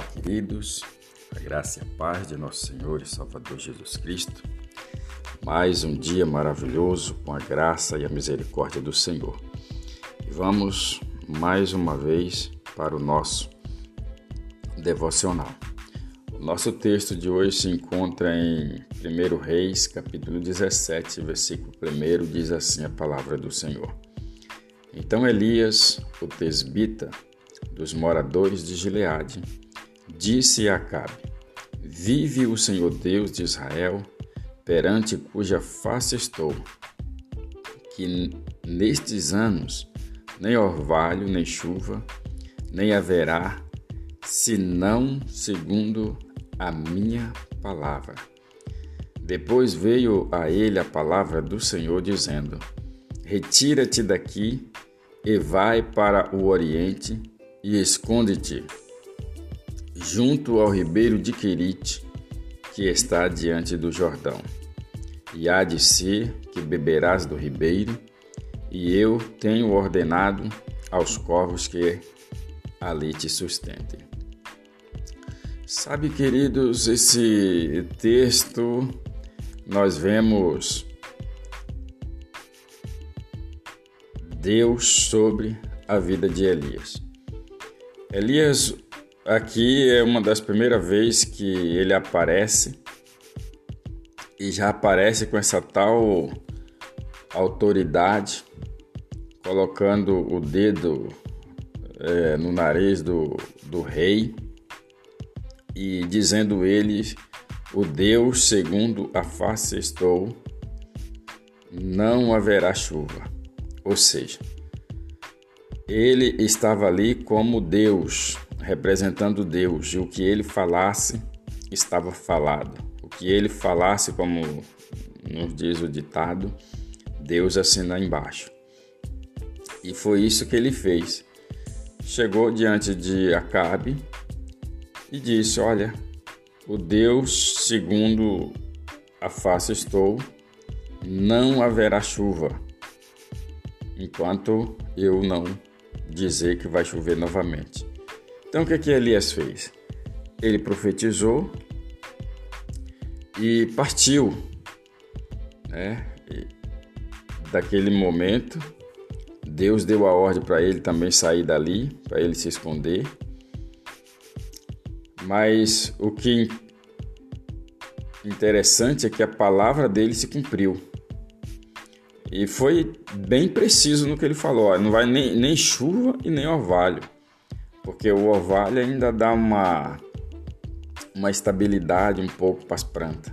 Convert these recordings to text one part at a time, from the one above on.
Olá, queridos, a graça e a paz de nosso Senhor e Salvador Jesus Cristo. Mais um dia maravilhoso com a graça e a misericórdia do Senhor. E vamos mais uma vez para o nosso devocional. O nosso texto de hoje se encontra em 1 Reis, capítulo 17, versículo 1, diz assim a palavra do Senhor. Então Elias, o tesbita, dos moradores de Gileade, disse Acabe: Vive o Senhor Deus de Israel, perante cuja face estou, que nestes anos nem orvalho, nem chuva, nem haverá, senão segundo a minha palavra. Depois veio a ele a palavra do Senhor, dizendo: Retira-te daqui e vai para o oriente e esconde-te junto ao ribeiro de Querite, que está diante do Jordão. E há de ser que beberás do ribeiro, e eu tenho ordenado aos corvos que ali te sustentem. Sabe, queridos, esse texto nós vemos Deus sobre a vida de Elias. Elias aqui é uma das primeiras vezes que ele aparece e já aparece com essa tal autoridade, colocando o dedo é, no nariz do, do rei e dizendo ele, o Deus segundo a face estou, não haverá chuva. Ou seja, ele estava ali como Deus, representando Deus, e o que ele falasse estava falado. O que ele falasse, como nos diz o ditado, Deus assina embaixo. E foi isso que ele fez. Chegou diante de Acabe e disse: Olha, o Deus segundo a face estou, não haverá chuva, enquanto eu não dizer que vai chover novamente. Então o que, que Elias fez? Ele profetizou e partiu. Né? E daquele momento, Deus deu a ordem para ele também sair dali, para ele se esconder. Mas o que interessante é que a palavra dele se cumpriu. E foi bem preciso no que ele falou: não vai nem, nem chuva e nem orvalho, porque o orvalho ainda dá uma, uma estabilidade um pouco para as plantas,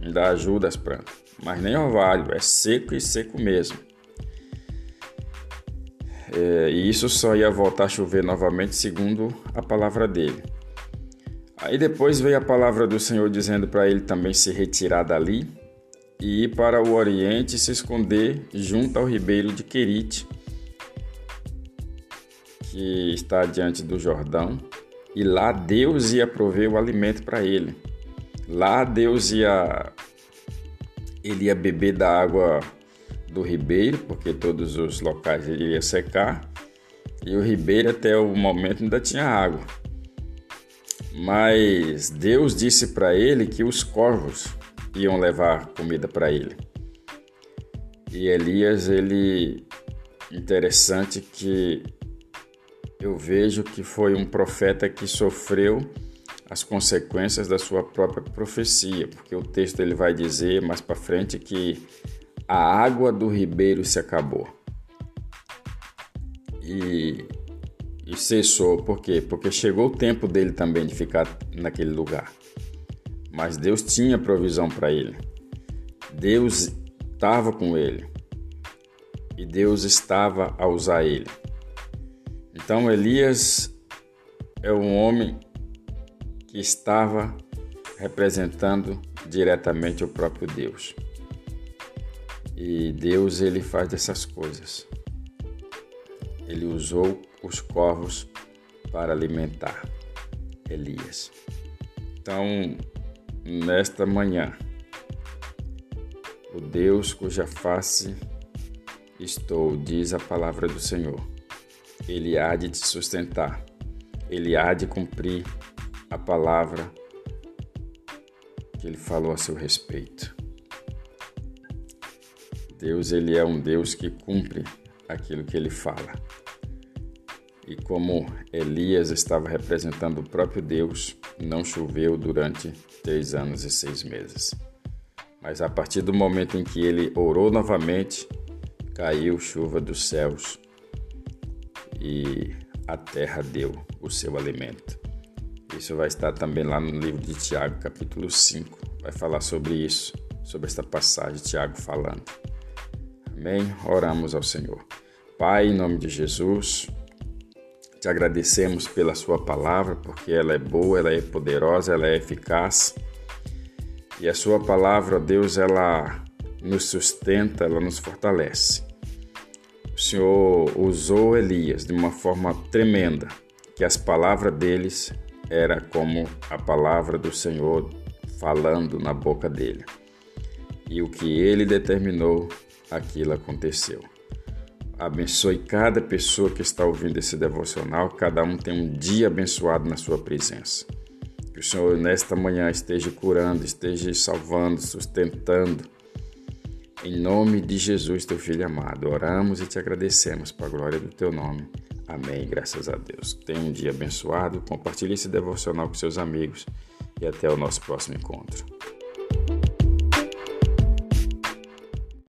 ainda ajuda as plantas, mas nem orvalho, é seco e seco mesmo. É, e isso só ia voltar a chover novamente, segundo a palavra dele. Aí depois veio a palavra do Senhor dizendo para ele também se retirar dali e ir para o oriente e se esconder junto ao ribeiro de Querite, que está diante do Jordão, e lá Deus ia prover o alimento para ele. Lá Deus ia ele ia beber da água do ribeiro, porque todos os locais iria secar, e o ribeiro até o momento ainda tinha água. Mas Deus disse para ele que os corvos iam levar comida para ele. E Elias, ele interessante que eu vejo que foi um profeta que sofreu as consequências da sua própria profecia, porque o texto ele vai dizer mais para frente que a água do ribeiro se acabou. E, e cessou, por quê? Porque chegou o tempo dele também de ficar naquele lugar mas Deus tinha provisão para ele. Deus estava com ele e Deus estava a usar ele. Então Elias é um homem que estava representando diretamente o próprio Deus. E Deus ele faz dessas coisas. Ele usou os corvos para alimentar Elias. Então, nesta manhã. O Deus cuja face estou, diz a palavra do Senhor. Ele há de te sustentar, ele há de cumprir a palavra que ele falou a seu respeito. Deus ele é um Deus que cumpre aquilo que ele fala. E como Elias estava representando o próprio Deus, não choveu durante três anos e seis meses. Mas a partir do momento em que ele orou novamente, caiu chuva dos céus e a terra deu o seu alimento. Isso vai estar também lá no livro de Tiago, capítulo 5. Vai falar sobre isso, sobre esta passagem, Tiago falando. Amém? Oramos ao Senhor. Pai, em nome de Jesus, te agradecemos pela Sua palavra, porque ela é boa, ela é poderosa, ela é eficaz. E a Sua palavra, Deus, ela nos sustenta, ela nos fortalece. O Senhor usou Elias de uma forma tremenda, que as palavras deles era como a palavra do Senhor falando na boca dele. E o que ele determinou aquilo aconteceu. Abençoe cada pessoa que está ouvindo esse devocional, cada um tem um dia abençoado na sua presença. Que o Senhor nesta manhã esteja curando, esteja salvando, sustentando. Em nome de Jesus, teu filho amado, oramos e te agradecemos para a glória do teu nome. Amém. Graças a Deus. Tenha um dia abençoado. Compartilhe esse devocional com seus amigos e até o nosso próximo encontro.